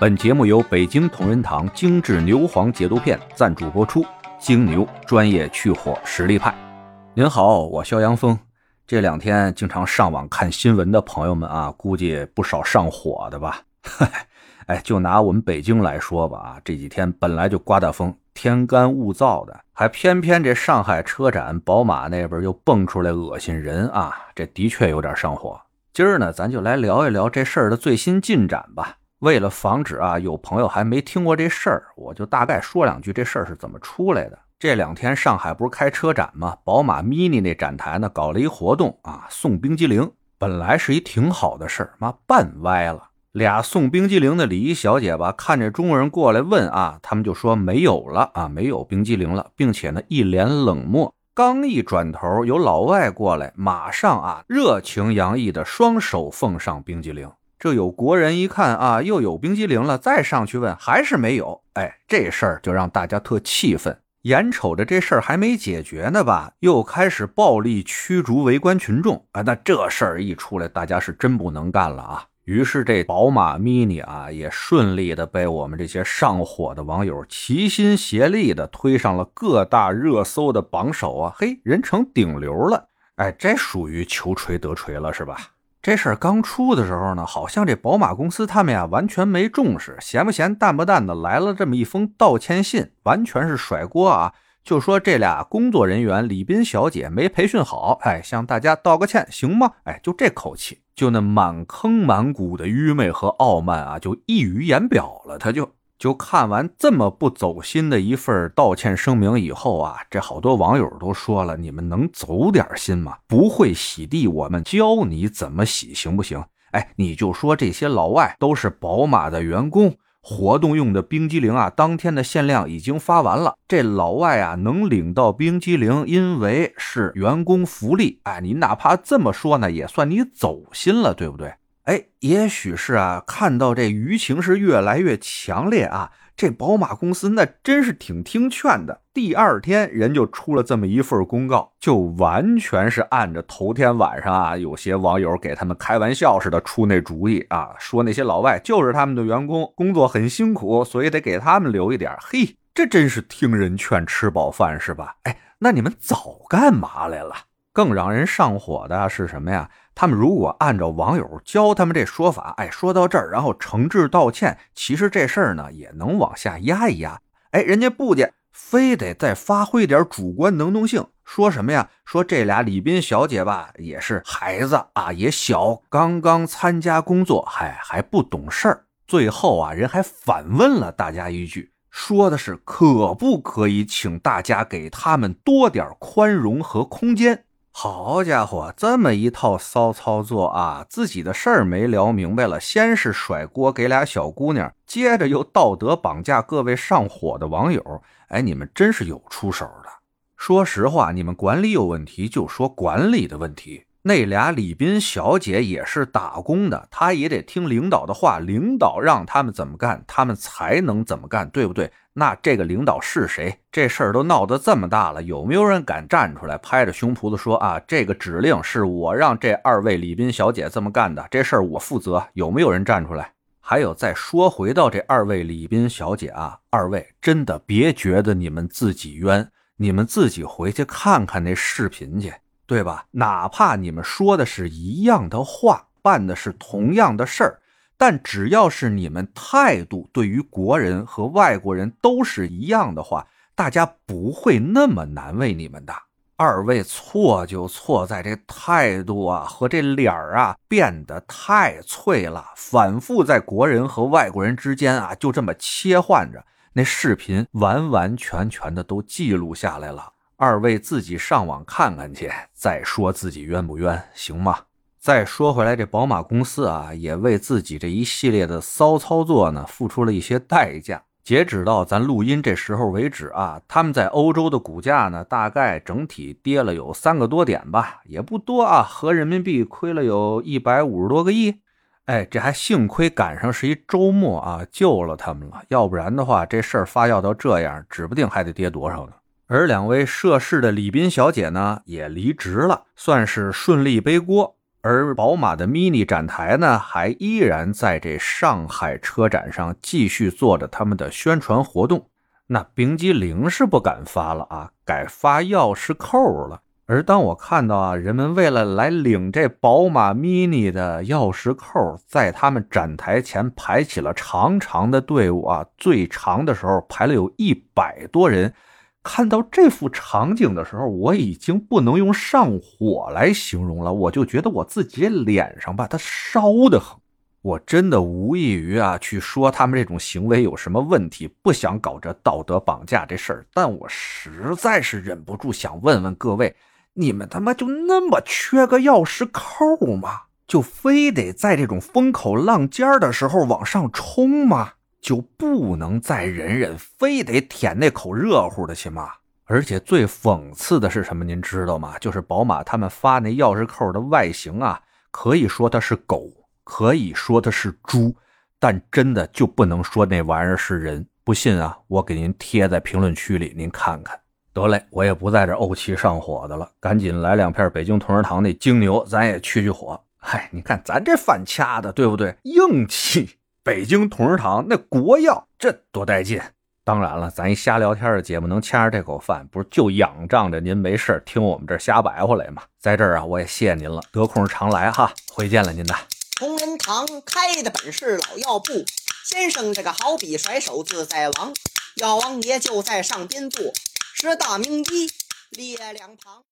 本节目由北京同仁堂精致牛黄解毒片赞助播出，精牛专业去火实力派。您好，我肖阳峰。这两天经常上网看新闻的朋友们啊，估计不少上火的吧？哎，就拿我们北京来说吧，啊，这几天本来就刮大风，天干物燥的，还偏偏这上海车展，宝马那边又蹦出来恶心人啊，这的确有点上火。今儿呢，咱就来聊一聊这事儿的最新进展吧。为了防止啊有朋友还没听过这事儿，我就大概说两句这事儿是怎么出来的。这两天上海不是开车展吗？宝马 MINI 那展台呢搞了一活动啊，送冰激凌。本来是一挺好的事儿，妈办歪了。俩送冰激凌的礼仪小姐吧，看着中国人过来问啊，他们就说没有了啊，没有冰激凌了，并且呢一脸冷漠。刚一转头，有老外过来，马上啊热情洋溢的双手奉上冰激凌。这有国人一看啊，又有冰激凌了，再上去问还是没有。哎，这事儿就让大家特气愤。眼瞅着这事儿还没解决呢吧，又开始暴力驱逐围观群众。啊，那这事儿一出来，大家是真不能干了啊。于是这宝马 MINI 啊，也顺利的被我们这些上火的网友齐心协力的推上了各大热搜的榜首啊。嘿，人成顶流了。哎，这属于求锤得锤了，是吧？这事儿刚出的时候呢，好像这宝马公司他们呀完全没重视，闲不闲、淡不淡的来了这么一封道歉信，完全是甩锅啊！就说这俩工作人员李斌小姐没培训好，哎，向大家道个歉行吗？哎，就这口气，就那满坑满谷的愚昧和傲慢啊，就溢于言表了，他就。就看完这么不走心的一份道歉声明以后啊，这好多网友都说了：“你们能走点心吗？不会洗地，我们教你怎么洗，行不行？”哎，你就说这些老外都是宝马的员工，活动用的冰激凌啊，当天的限量已经发完了。这老外啊能领到冰激凌，因为是员工福利。哎，你哪怕这么说呢，也算你走心了，对不对？哎，也许是啊，看到这舆情是越来越强烈啊，这宝马公司那真是挺听劝的。第二天人就出了这么一份公告，就完全是按着头天晚上啊，有些网友给他们开玩笑似的出那主意啊，说那些老外就是他们的员工，工作很辛苦，所以得给他们留一点。嘿，这真是听人劝，吃饱饭是吧？哎，那你们早干嘛来了？更让人上火的是什么呀？他们如果按照网友教他们这说法，哎，说到这儿，然后诚挚道歉，其实这事儿呢也能往下压一压。哎，人家不介，非得再发挥点主观能动性，说什么呀？说这俩李斌小姐吧，也是孩子啊，也小，刚刚参加工作，还，还不懂事儿。最后啊，人还反问了大家一句，说的是可不可以请大家给他们多点宽容和空间。好家伙，这么一套骚操作啊！自己的事儿没聊明白了，先是甩锅给俩小姑娘，接着又道德绑架各位上火的网友。哎，你们真是有出手的。说实话，你们管理有问题，就说管理的问题。那俩李斌小姐也是打工的，她也得听领导的话，领导让他们怎么干，他们才能怎么干，对不对？那这个领导是谁？这事儿都闹得这么大了，有没有人敢站出来拍着胸脯子说啊？这个指令是我让这二位李斌小姐这么干的，这事儿我负责。有没有人站出来？还有，再说回到这二位李斌小姐啊，二位真的别觉得你们自己冤，你们自己回去看看那视频去，对吧？哪怕你们说的是一样的话，办的是同样的事儿。但只要是你们态度对于国人和外国人都是一样的话，大家不会那么难为你们的。二位错就错在这态度啊和这脸儿啊变得太脆了，反复在国人和外国人之间啊就这么切换着。那视频完完全全的都记录下来了，二位自己上网看看去，再说自己冤不冤，行吗？再说回来，这宝马公司啊，也为自己这一系列的骚操作呢，付出了一些代价。截止到咱录音这时候为止啊，他们在欧洲的股价呢，大概整体跌了有三个多点吧，也不多啊，合人民币亏了有一百五十多个亿。哎，这还幸亏赶上是一周末啊，救了他们了，要不然的话，这事儿发酵到这样，指不定还得跌多少呢。而两位涉事的李斌小姐呢，也离职了，算是顺利背锅。而宝马的 Mini 展台呢，还依然在这上海车展上继续做着他们的宣传活动。那冰激凌是不敢发了啊，改发钥匙扣了。而当我看到啊，人们为了来领这宝马 Mini 的钥匙扣，在他们展台前排起了长长的队伍啊，最长的时候排了有一百多人。看到这幅场景的时候，我已经不能用上火来形容了，我就觉得我自己脸上吧，它烧得很。我真的无异于啊去说他们这种行为有什么问题，不想搞这道德绑架这事儿，但我实在是忍不住想问问各位：你们他妈就那么缺个钥匙扣吗？就非得在这种风口浪尖的时候往上冲吗？就不能再忍忍，非得舔那口热乎的去吗？而且最讽刺的是什么？您知道吗？就是宝马他们发那钥匙扣的外形啊，可以说它是狗，可以说它是猪，但真的就不能说那玩意儿是人。不信啊，我给您贴在评论区里，您看看。得嘞，我也不在这怄气上火的了，赶紧来两片北京同仁堂那精牛，咱也去去火。嗨，你看咱这饭掐的，对不对？硬气。北京同仁堂那国药，这多带劲！当然了，咱一瞎聊天的节目，能掐着这口饭，不是就仰仗着您没事听我们这瞎白话来吗？在这儿啊，我也谢谢您了，得空常来哈，回见了您的。同仁堂开的本是老药铺，先生这个好比甩手自在王，药王爷就在上边坐，是大名医列两旁。